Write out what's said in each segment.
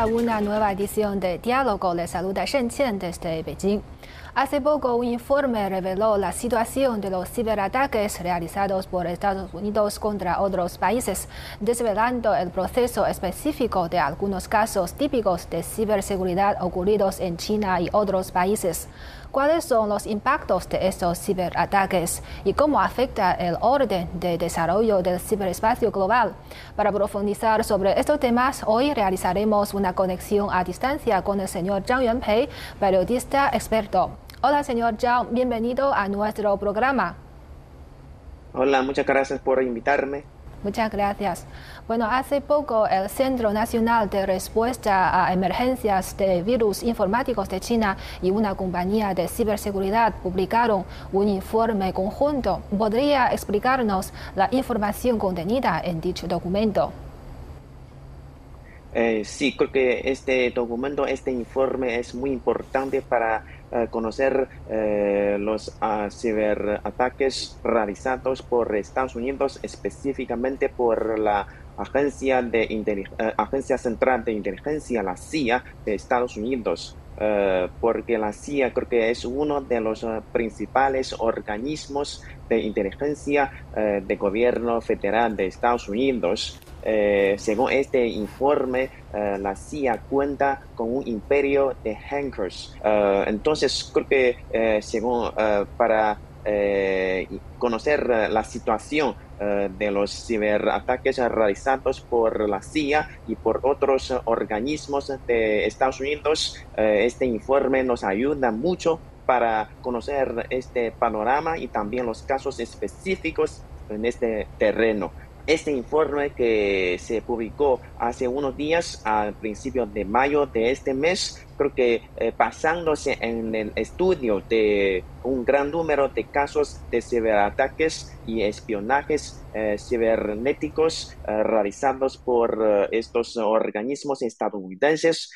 A una nueva edición de Diálogo. Les saluda Shen Qian desde Beijing. Hace poco un informe reveló la situación de los ciberataques realizados por Estados Unidos contra otros países, desvelando el proceso específico de algunos casos típicos de ciberseguridad ocurridos en China y otros países. ¿Cuáles son los impactos de estos ciberataques y cómo afecta el orden de desarrollo del ciberespacio global? Para profundizar sobre estos temas, hoy realizaremos una conexión a distancia con el señor Zhang Yuanpei, periodista experto. Hola, señor Zhang, bienvenido a nuestro programa. Hola, muchas gracias por invitarme. Muchas gracias. Bueno, hace poco el Centro Nacional de Respuesta a Emergencias de Virus Informáticos de China y una compañía de ciberseguridad publicaron un informe conjunto. ¿Podría explicarnos la información contenida en dicho documento? Eh, sí, creo que este documento, este informe es muy importante para eh, conocer eh, los ah, ciberataques realizados por Estados Unidos, específicamente por la Agencia, de Agencia Central de Inteligencia, la CIA de Estados Unidos. Porque la CIA creo que es uno de los principales organismos de inteligencia del gobierno federal de Estados Unidos. Eh, según este informe, eh, la CIA cuenta con un imperio de hackers. Eh, entonces, creo que según para conocer la situación de los ciberataques realizados por la CIA y por otros organismos de Estados Unidos, este informe nos ayuda mucho para conocer este panorama y también los casos específicos en este terreno. Este informe que se publicó hace unos días, al principio de mayo de este mes, creo que eh, basándose en el estudio de un gran número de casos de ciberataques y espionajes eh, cibernéticos eh, realizados por estos organismos estadounidenses,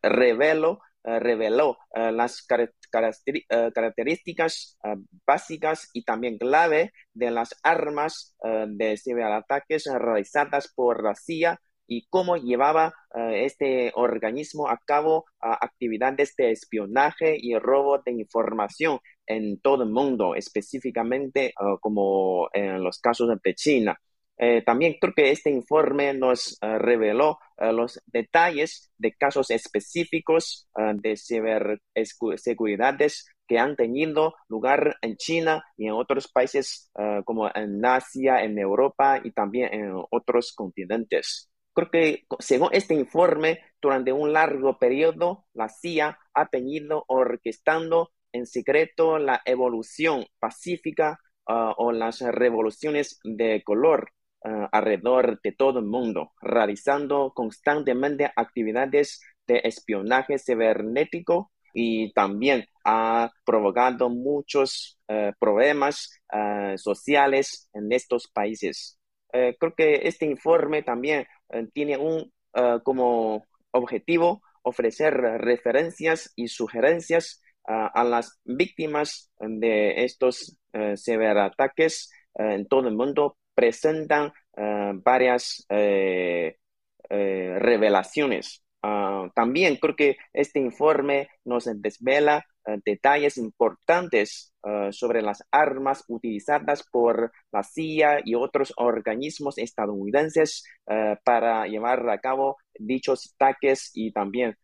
reveló reveló las eh, características eh, básicas y también clave de las armas eh, de ciberataques realizadas por la CIA y cómo llevaba este organismo a cabo actividades de espionaje y robo de información en todo el mundo, específicamente como en los casos de China. También creo que este informe nos reveló los detalles de casos específicos de ciberseguridades que han tenido lugar en China y en otros países como en Asia, en Europa y también en otros continentes. Creo que según este informe, durante un largo periodo, la CIA ha tenido orquestando en secreto la evolución pacífica o las revoluciones de color eh, alrededor de todo el mundo, realizando constantemente actividades de espionaje cibernético y también ha provocado muchos eh, problemas eh, sociales en estos países. creo que este informe también tiene un como objetivo ofrecer referencias y sugerencias a las víctimas de estos ciberataques en todo el mundo presentan eh, varias eh, eh, revelaciones. Ah, también creo que este informe nos desvela detalles importantes sobre las armas utilizadas por la CIA y otros organismos estadounidenses para llevar a cabo dichos ataques y también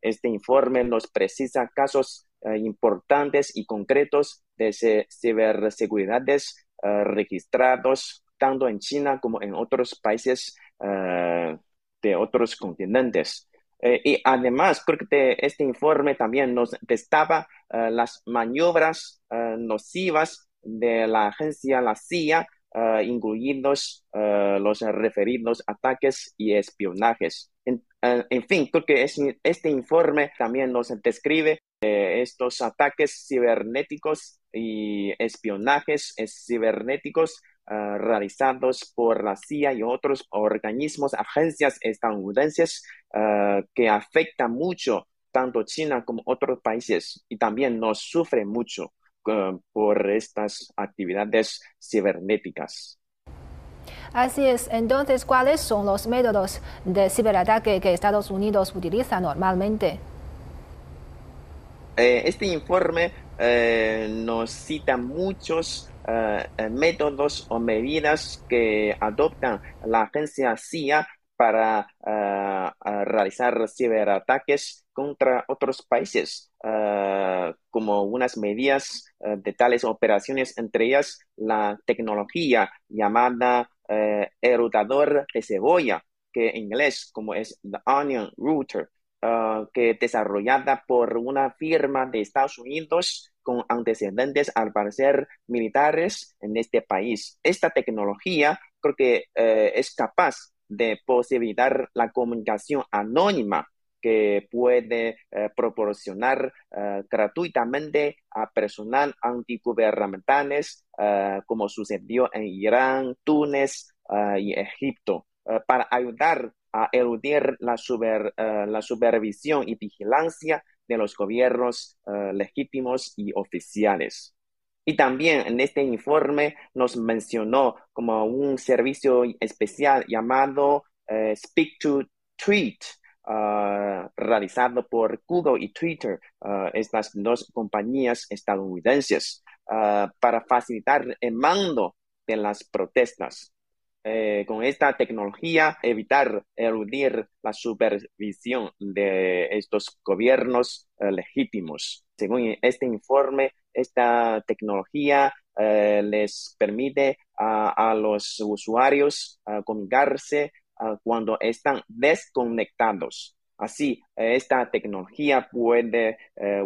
este informe nos precisa casos importantes y concretos de ciberseguridades eh, registrados tanto en China como en otros países eh, de otros continentes. Eh, y además, creo que este informe también nos destapa las maniobras nocivas de la agencia, la CIA, incluidos los referidos ataques y espionajes. En, en, fin, creo que este informe también nos describe estos ataques cibernéticos y espionajes cibernéticos ah, realizados por la CIA y otros organismos, agencias estadounidenses ah, que afectan mucho tanto China como otros países y también nos sufre mucho ah, por estas actividades cibernéticas. Así es. Entonces, ¿cuáles son los métodos de ciberataque que Estados Unidos utiliza normalmente? Eh, este informe eh, nos cita muchos eh, métodos o medidas que adoptan la agencia CIA para realizar ciberataques contra otros países, como unas medidas de tales operaciones, entre ellas la tecnología llamada erudador de cebolla, que en inglés como es the onion router, uh, que desarrollada por una firma de Estados Unidos con antecedentes al parecer militares en este país. Esta tecnología creo que eh, es capaz de posibilitar la comunicación anónima que puede eh, proporcionar eh, gratuitamente a personal antigubernamentales, como sucedió en Irán, Túnez y Egipto, para ayudar a eludir la, eh, la supervisión y vigilancia de los gobiernos eh, legítimos y oficiales. Y también en este informe nos mencionó como un servicio especial llamado eh, Speak to Tweet, realizado por Google y Twitter, estas dos compañías estadounidenses, para facilitar el mando de las protestas. Eh, con esta tecnología evitar eludir la supervisión de estos gobiernos eh, legítimos. Según este informe, esta tecnología eh, les permite a, los usuarios comunicarse cuando están desconectados Así, esta tecnología puede eh,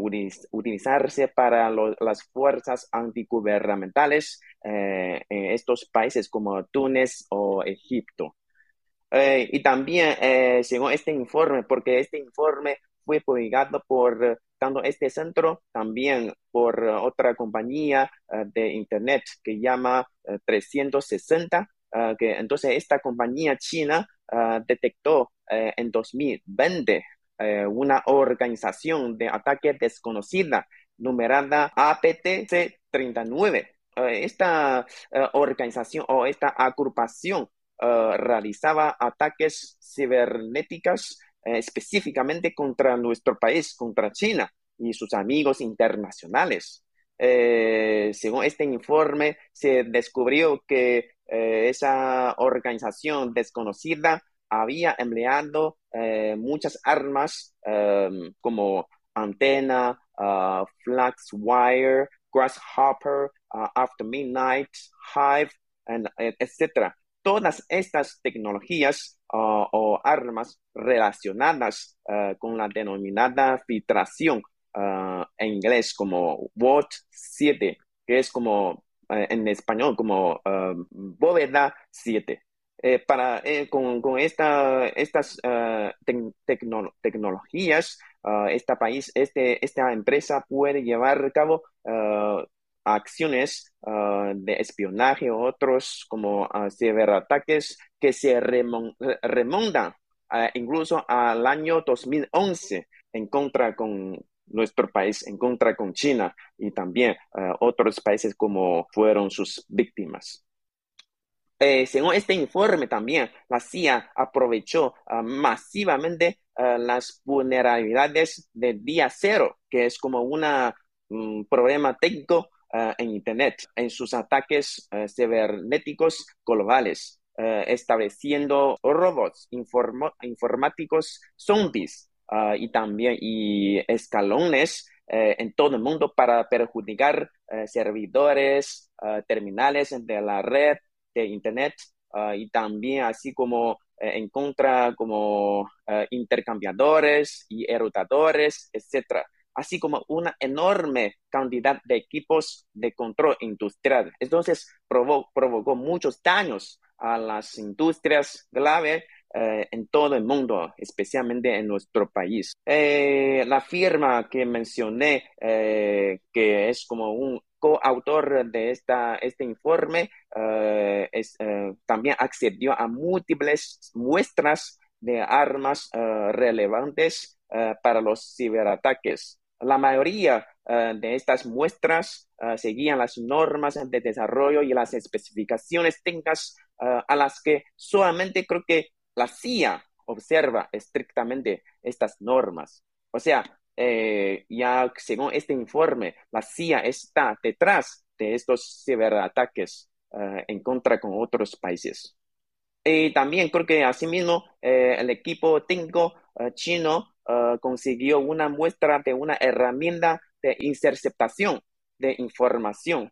utilizarse para las fuerzas antigubernamentales eh, en estos países como Túnez o Egipto. Eh, y también, según este informe, porque este informe fue publicado por tanto este centro, también por otra compañía de Internet que llama 360, que entonces esta compañía china detectó eh, en 2020 eh, una organización de ataque desconocida numerada APTC-39. Eh, esta organización o esta agrupación realizaba ataques cibernéticos específicamente contra nuestro país, contra China y sus amigos internacionales. según este informe, se descubrió que esa organización desconocida había empleado eh, muchas armas em, como antena, uh, wire, grasshopper, uh, after midnight, hive, etc. Todas estas tecnologías o armas relacionadas con la denominada filtración en inglés como WOT 7, que es como en español como bóveda 7. Eh, para, eh, con, con esta, estas uh, tecnologías, uh, esta, país, este, esta empresa puede llevar a cabo acciones de espionaje o otros como ciberataques que se remontan incluso al año 2011 en contra con nuestro país, en contra con China y también otros países como fueron sus víctimas. Eh, según este informe también, la CIA aprovechó ah, masivamente ah, las vulnerabilidades de día cero, que es como un mm, problema técnico ah, en Internet, en sus ataques cibernéticos globales, estableciendo robots informáticos zombies y también y escalones eh, en todo el mundo para perjudicar eh, servidores, terminales de la red de Internet ah, y también así como eh, en contra como eh, intercambiadores y erudadores, etcétera así como una enorme cantidad de equipos de control industrial. Entonces provocó muchos daños a las industrias clave eh, en todo el mundo, especialmente en nuestro país. la firma que mencioné, que es como un coautor de esta, este informe, eh, eh, también accedió a múltiples muestras de armas eh, relevantes para los ciberataques. La mayoría de estas muestras seguían las normas de desarrollo y las especificaciones técnicas a las que solamente creo que la CIA observa estrictamente estas normas. O sea, eh, ya según este informe, la CIA está detrás de estos ciberataques eh, en contra con otros países. Y también creo que asimismo eh, el equipo técnico chino consiguió una muestra de una herramienta de interceptación de información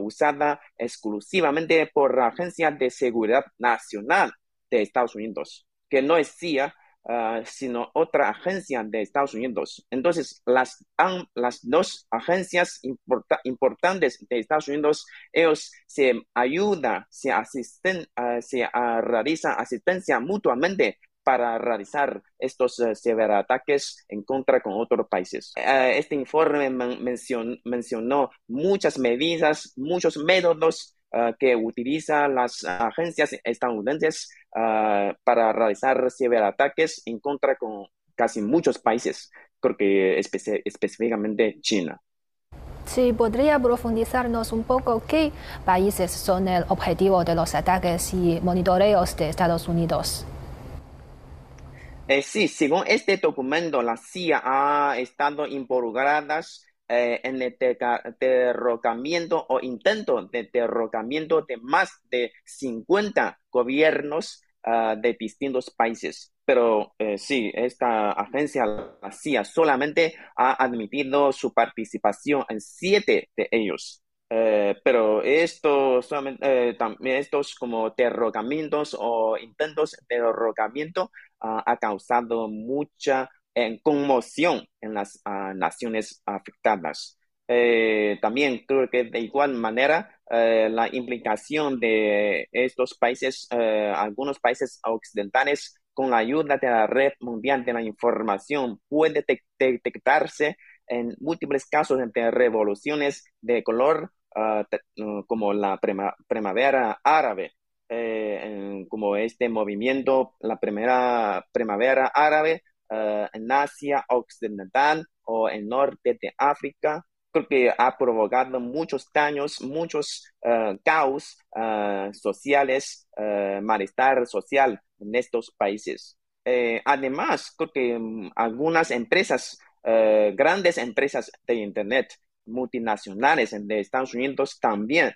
usada exclusivamente por la Agencia de Seguridad Nacional de Estados Unidos, que no es CIA, Ah, sino otra agencia de Estados Unidos. Entonces, las, las dos agencias importantes de Estados Unidos, ellos se ayudan, se asisten, uh, se uh, realizan asistencia mutuamente para realizar estos uh, ciberataques en contra con otros países. este informe mencionó muchas medidas, muchos métodos Ah, que utiliza las agencias estadounidenses ah, para realizar ciberataques en contra con casi muchos países, creo que específicamente China. Sí, podría profundizarnos un poco qué países son el objetivo de los ataques y monitoreos de Estados Unidos. Eh, sí, según este documento, la CIA ha estado involucrada eh, en el derrocamiento o intento de derrocamiento de más de 50 gobiernos ah, de distintos países. Pero eh, sí, esta agencia, la CIA, solamente ha admitido su participación en siete de ellos. Eh, pero esto solamente, también estos como derrocamientos o intentos de derrocamiento uh, ha causado mucha en conmoción en las ah, naciones afectadas. Eh, también creo que de igual manera eh, la implicación de estos países, eh, algunos países occidentales, con la ayuda de la red mundial de la información, puede detectarse en múltiples casos de revoluciones de color, ah, como la primavera árabe, como este movimiento, la primera primavera árabe, eh, en Asia Occidental o en norte de África. Creo que ha provocado muchos daños, muchos uh, caos uh, sociales, malestar social en estos países. además, creo que um, algunas empresas, grandes empresas de Internet, multinacionales de Estados Unidos también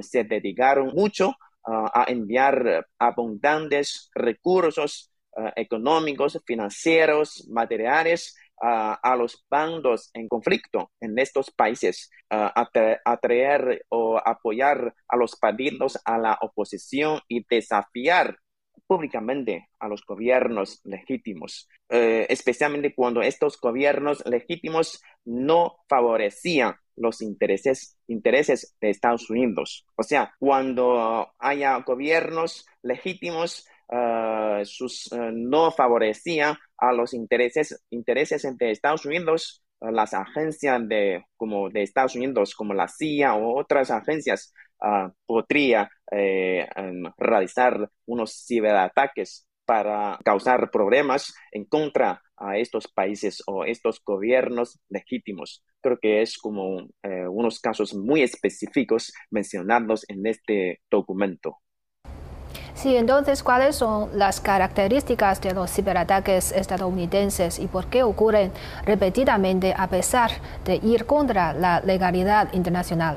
se dedicaron mucho a enviar abundantes recursos eh, económicos, financieros, materiales a los bandos en conflicto en estos países, atraer o apoyar a los partidos a la oposición y desafiar públicamente a los gobiernos legítimos, eh, especialmente cuando estos gobiernos legítimos no favorecían los intereses, intereses de Estados Unidos. O sea, cuando haya gobiernos legítimos Ah, sus, ah, no favorecía a los intereses, intereses de Estados Unidos, ah, las agencias de, como de Estados Unidos, como la CIA o otras agencias, podría eh, realizar unos ciberataques para causar problemas en contra a estos países o estos gobiernos legítimos. Creo que es como eh, unos casos muy específicos mencionados en este documento. Sí, entonces, ¿cuáles son las características de los ciberataques estadounidenses y por qué ocurren repetidamente a pesar de ir contra la legalidad internacional?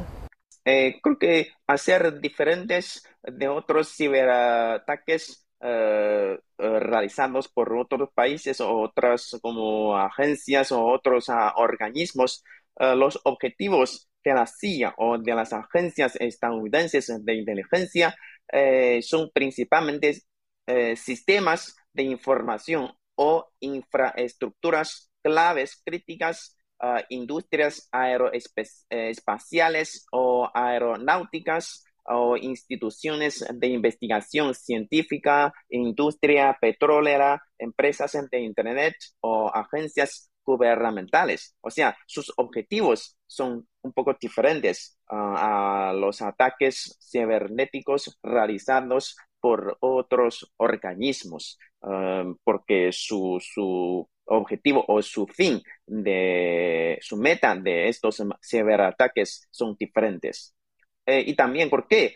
Eh, creo que hacer diferentes de otros ciberataques eh, eh, realizados por otros países o otras como agencias o otros ah, organismos, los objetivos de la CIA o de las agencias estadounidenses de inteligencia eh, son principalmente eh, sistemas de información o infraestructuras claves críticas, uh, industrias aeroespaciales o aeronáuticas o instituciones de investigación científica, industria petrolera, empresas de Internet o agencias gubernamentales. O sea, sus objetivos son un poco diferentes ah, a los ataques cibernéticos realizados por otros organismos, ah, porque su, su objetivo o su fin de su meta de estos ciberataques son diferentes. y también por qué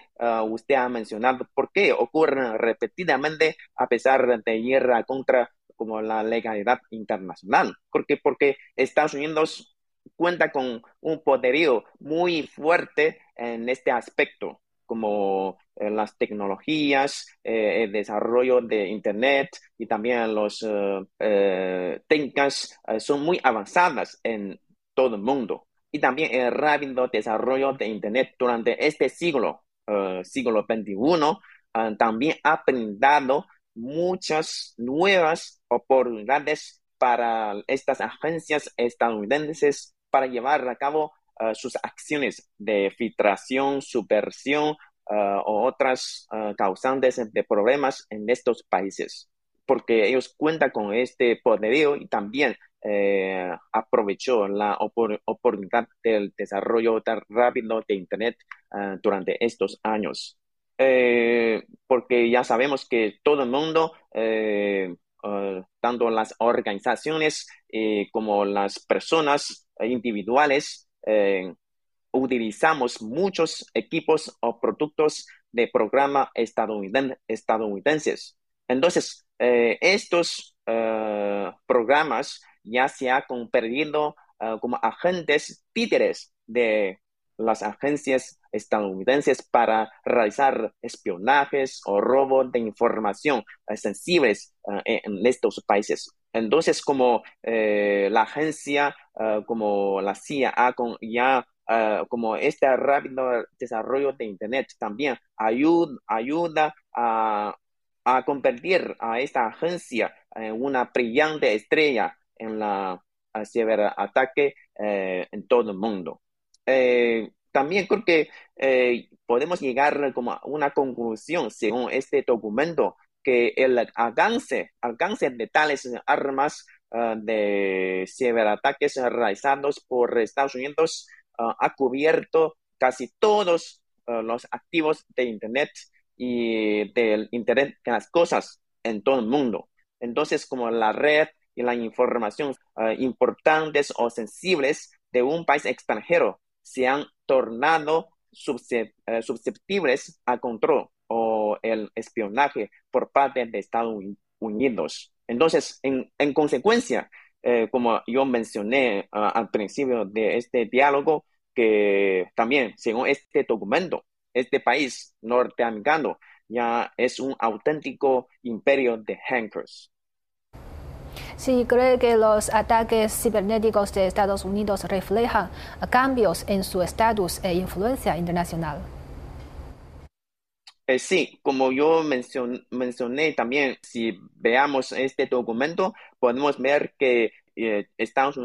usted ha mencionado, por qué ocurren repetidamente a pesar de guerra contra como la legalidad internacional. Porque, porque Estados Unidos cuenta con un poderío muy fuerte en este aspecto, como eh, las tecnologías, eh, el desarrollo de Internet y también los eh, técnicas son muy avanzadas en todo el mundo. Y también el rápido desarrollo de Internet durante este siglo, siglo XXI, también ha brindado muchas nuevas oportunidades para estas agencias estadounidenses para llevar a cabo uh, sus acciones de filtración, subversión uh, o otras uh, causantes de problemas en estos países, porque ellos cuentan con este poderío y también eh, aprovechó la oportunidad del desarrollo tan rápido de Internet durante estos años. Eh, porque ya sabemos que todo el mundo eh, tanto las organizaciones como las personas individuales, eh, utilizamos muchos equipos o productos de programa estadounidenses. Entonces, eh, estos eh, programas ya se han convertido como agentes títeres de las agencias estadounidenses para realizar espionajes o robo de información sensibles en estos países. Entonces, como eh, la agencia, ah, como la CIA, ya ah, como este rápido desarrollo de Internet también ayuda, a, convertir a esta agencia en una brillante estrella en la ciberataque eh, en todo el mundo. Eh, también creo que podemos llegar como a una conclusión según este documento que el alcance, alcance de tales armas ah, de ciberataques realizados por Estados Unidos ah, ha cubierto casi todos ah, los activos de Internet y del Internet de las cosas en todo el mundo. Entonces, como la red y la información importantes o sensibles de un país extranjero se han tornado eh, susceptibles a control o el espionaje por parte de Estados Unidos. Entonces, en, consecuencia, eh, como yo mencioné ah, al principio de este diálogo, que también, según este documento, este país norteamericano ya es un auténtico imperio de hackers. Sí, cree que los ataques cibernéticos de Estados Unidos reflejan cambios en su estatus e influencia internacional. Eh, sí, como yo mencioné también, si veamos este documento, podemos ver que eh, Estados,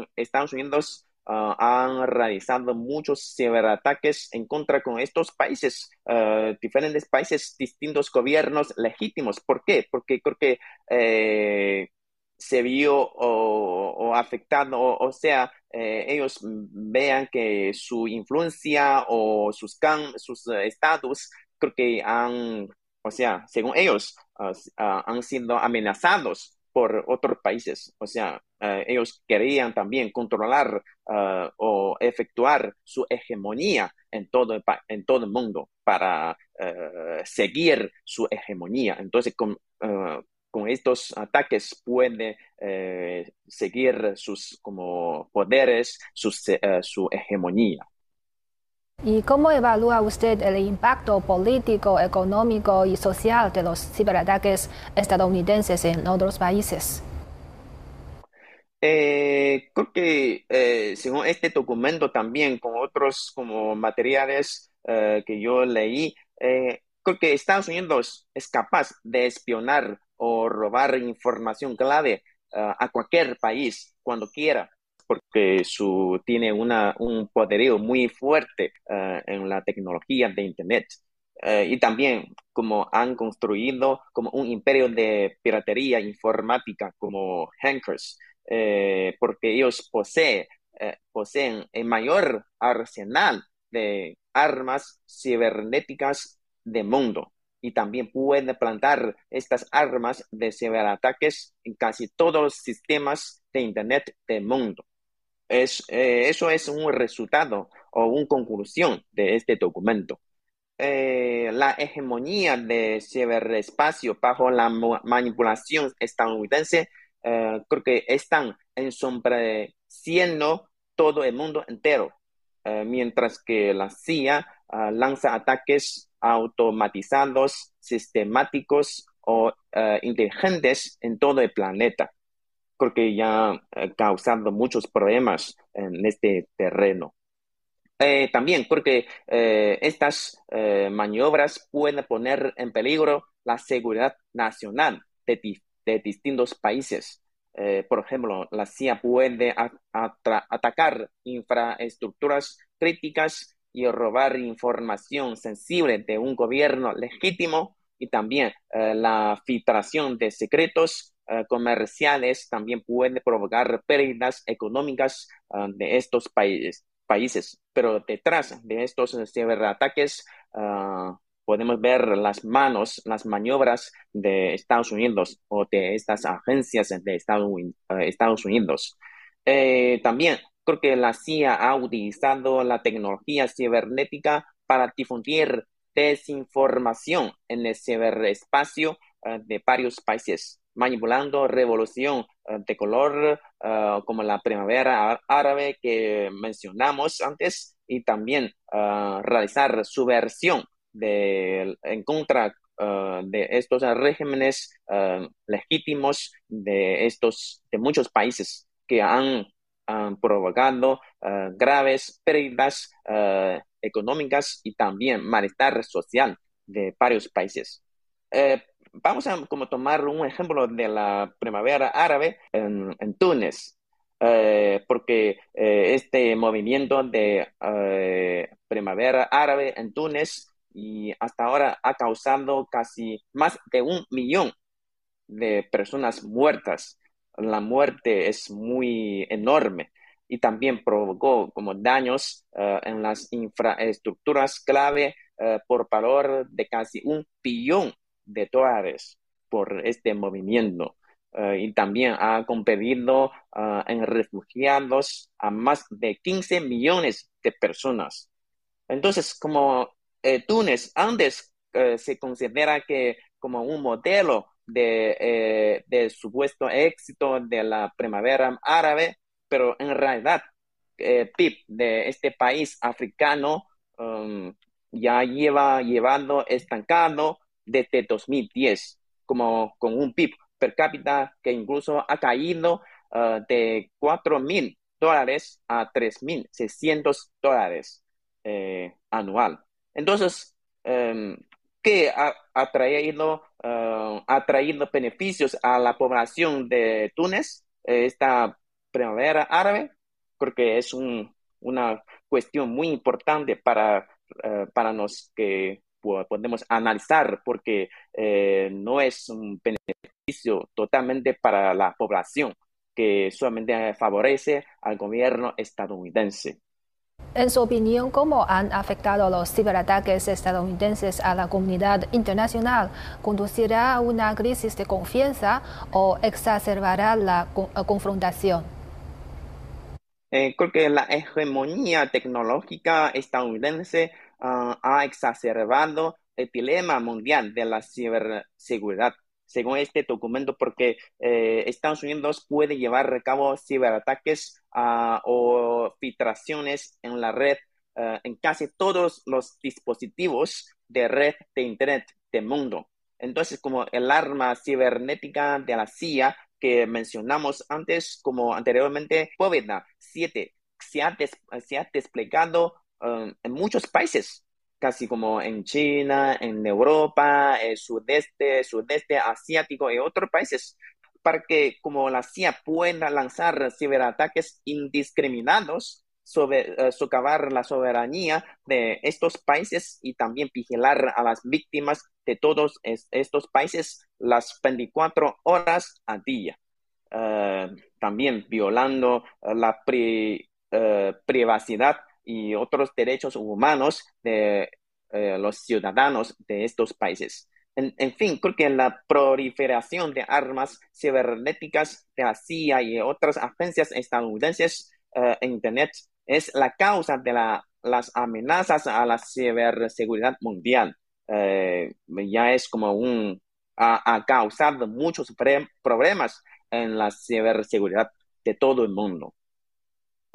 Unidos ah, han realizado muchos ciberataques en contra con estos países, ah, diferentes países, distintos gobiernos legítimos. ¿Por qué? Porque creo que eh, se vio o, afectado, o, sea, ellos vean que su influencia o sus, sus estatus creo que han, o sea, según ellos, ah, ah, han sido amenazados por otros países. O sea, ah, ellos querían también controlar o efectuar su hegemonía en todo el, en todo el mundo para seguir su hegemonía. Entonces, con, con estos ataques puede eh, seguir sus como poderes, eh, su hegemonía. ¿Y cómo evalúa usted el impacto político, económico y social de los ciberataques estadounidenses en otros países? Eh, creo que eh, según este documento también, con otros como materiales eh, que yo leí, creo que Estados Unidos es capaz de espionar o robar información clave a cualquier país cuando quiera porque su, tiene una, un poderío muy fuerte eh, en la tecnología de Internet. Eh, y también como han construido como un imperio de piratería informática como hackers, eh, porque ellos poseen, poseen el mayor arsenal de armas cibernéticas del mundo y también pueden plantar estas armas de ciberataques en casi todos los sistemas de Internet del mundo. Es, eh, eso es un resultado o una conclusión de este documento. eh, la hegemonía de ciberespacio bajo la manipulación estadounidense, eh, creo que están ensombreciendo todo el mundo entero, eh, mientras que la CIA ah, lanza ataques automatizados, sistemáticos o inteligentes en todo el planeta. Creo que ya ha causado muchos problemas en este terreno. Eh, también porque eh, estas eh, maniobras pueden poner en peligro la seguridad nacional de, distintos países. por ejemplo, la CIA puede atacar infraestructuras críticas y robar información sensible de un gobierno legítimo y también la filtración de secretos comerciales también puede provocar pérdidas económicas de estos países países. Pero detrás de estos ciberataques podemos ver las manos, las maniobras de Estados Unidos o de estas agencias de Estados, eh, Unidos. Eh, también creo que la CIA ha utilizado la tecnología cibernética para difundir desinformación en el ciberespacio uh, de varios países manipulando revolución eh, de color eh, como la primavera árabe que mencionamos antes y también eh, realizar subversión de, en contra de estos regímenes legítimos de estos de muchos países que han, provocado graves pérdidas económicas y también malestar social de varios países vamos a como tomar un ejemplo de la primavera árabe en, Túnez, eh, porque eh, este movimiento de eh, primavera árabe en Túnez y hasta ahora ha causado casi más de un millón de personas muertas. La muerte es muy enorme y también provocó como daños en las infraestructuras clave por valor de casi un billón de dólares por este movimiento. Eh, y también ha competido eh, en refugiados a más de 15 millones de personas. Entonces, como eh, Túnez antes se considera que como un modelo de, de, supuesto éxito de la primavera árabe, pero en realidad el PIB de este país africano um, ya lleva llevando estancado desde 2010, como con un PIB per cápita que incluso ha caído uh, de 4 mil dólares a 3 mil 600 dólares eh, anual. Entonces, um, ¿qué ha, traído, uh, ha traído beneficios a la población de Túnez esta primavera árabe? Creo que es un, una cuestión muy importante para, uh, para los que podemos analizar porque eh, no es un beneficio totalmente para la población que solamente favorece al gobierno estadounidense. En su opinión, ¿cómo han afectado los ciberataques estadounidenses a la comunidad internacional? ¿Conducirá a una crisis de confianza o exacerbará la confrontación? Eh, creo que la hegemonía tecnológica estadounidense Ah, ha exacerbado el dilema mundial de la ciberseguridad, según este documento, porque eh, Estados Unidos puede llevar a cabo ciberataques ah, o filtraciones en la red ah, en casi todos los dispositivos de red de Internet del mundo. Entonces, como el arma cibernética de la CIA que mencionamos antes, como anteriormente, COVID 7 se se ha desplegado Um, en muchos países, casi como en China, en Europa, el sudeste, sudeste asiático y otros países, para que como la CIA pueda lanzar ciberataques indiscriminados sobre uh, socavar la soberanía de estos países y también vigilar a las víctimas de todos estos países las 24 horas al día. Uh, también violando la privacidad y otros derechos humanos de eh, los ciudadanos de estos países. En, fin, creo que la proliferación de armas cibernéticas de la CIA y otras agencias estadounidenses eh, en Internet es la causa de la, las amenazas a la ciberseguridad mundial. Eh, ya es como un, ha, causado muchos problemas en la ciberseguridad de todo el mundo.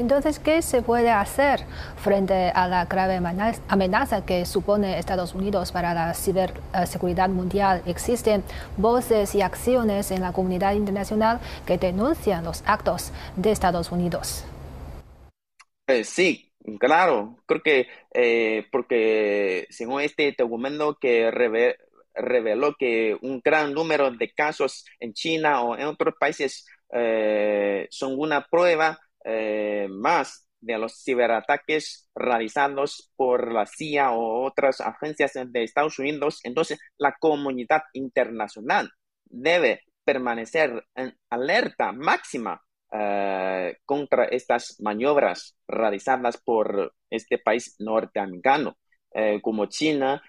Entonces, ¿qué se puede hacer frente a la grave amenaza que supone Estados Unidos para la ciberseguridad mundial? Existen voces y acciones en la comunidad internacional que denuncian los actos de Estados Unidos. Eh, sí, claro. Creo que eh, porque según este documento que reveló que un gran número de casos en China o en otros países eh, son una prueba eh, más de los ciberataques realizados por la CIA o otras agencias de Estados Unidos, entonces la comunidad internacional debe permanecer en alerta máxima eh, contra estas maniobras realizadas por este país norteamericano, eh, como China,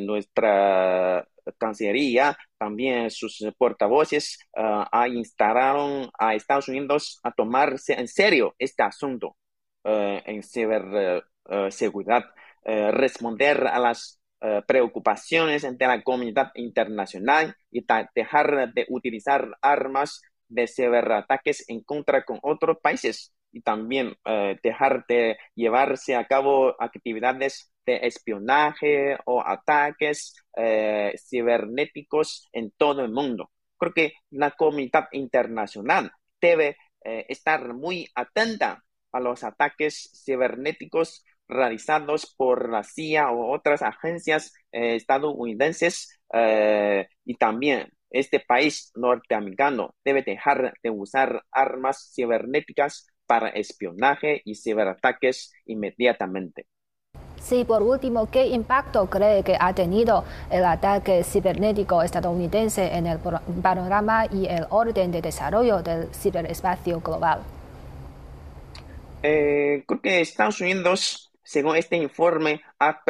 nuestra Cancillería, también sus portavoces, uh, instalaron a Estados Unidos a tomarse en serio este asunto uh, en ciberseguridad, uh, responder a las preocupaciones de la comunidad internacional y dejar de utilizar armas de ciberataques en contra con otros países y también dejar de llevarse a cabo actividades de espionaje o ataques eh, cibernéticos en todo el mundo. Creo que la comunidad internacional debe eh, estar muy atenta a los ataques cibernéticos realizados por la CIA o otras agencias eh, estadounidenses y también este país norteamericano debe dejar de usar armas cibernéticas para espionaje y ciberataques inmediatamente. Sí, por último, ¿qué impacto cree que ha tenido el ataque cibernético estadounidense en el panorama y el orden de desarrollo del ciberespacio global? Eh, creo que Estados Unidos, según este informe, ha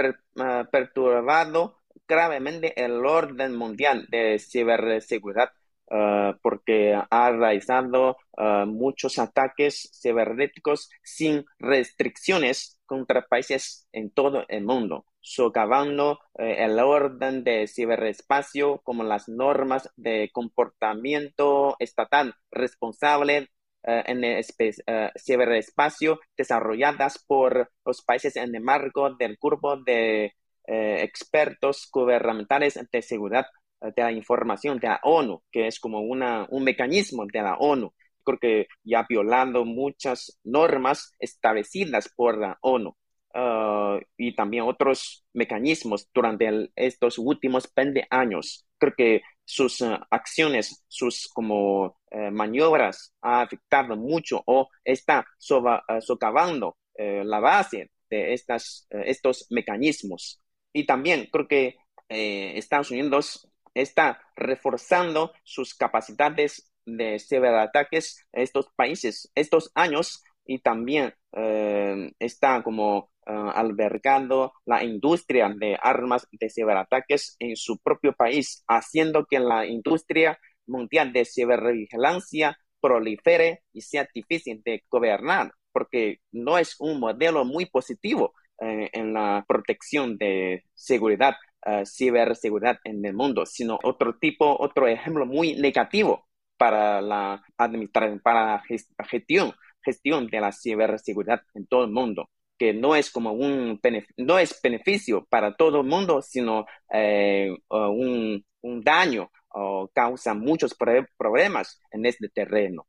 perturbado gravemente el orden mundial de ciberseguridad uh, porque ha realizado uh, muchos ataques cibernéticos sin restricciones contra países en todo el mundo, socavando eh, el orden de ciberespacio como las normas de comportamiento estatal responsable eh, en el eh, ciberespacio desarrolladas por los países en el marco del grupo de expertos gubernamentales de seguridad de la información de la ONU, que es como una, un mecanismo de la ONU. Creo que ya violando muchas normas establecidas por la ONU. Uh, y también otros mecanismos durante estos últimos 20 años. Creo que sus uh, acciones, sus como uh, maniobras ha afectado mucho o está socavando la base de estas, estos mecanismos. Y también creo que Estados Unidos está reforzando sus capacidades de ciberataques en estos países estos años y también eh, está como eh, albergando la industria de armas de ciberataques en su propio país, haciendo que la industria mundial de cibervigilancia prolifere y sea difícil de gobernar, porque no es un modelo muy positivo eh, en la protección de seguridad uh, ciberseguridad en el mundo, sino otro tipo, otro ejemplo muy negativo para la administración, para gestión, gestión de la ciberseguridad en todo el mundo que no es como un no es beneficio para todo el mundo, sino eh, un, un, daño o causa muchos problemas en este terreno.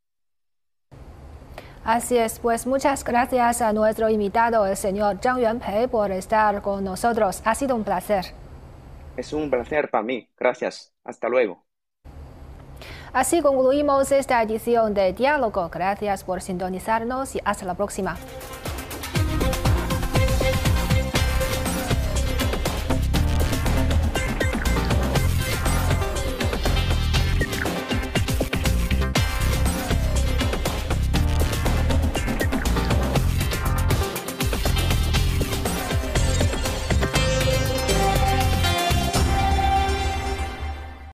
Así es, pues muchas gracias a nuestro invitado, el señor Zhang Yuanpei, por estar con nosotros. Ha sido un placer. Es un placer para mí. Gracias. Hasta luego. Así concluimos esta edición de Diálogo. Gracias por sintonizarnos y hasta la próxima.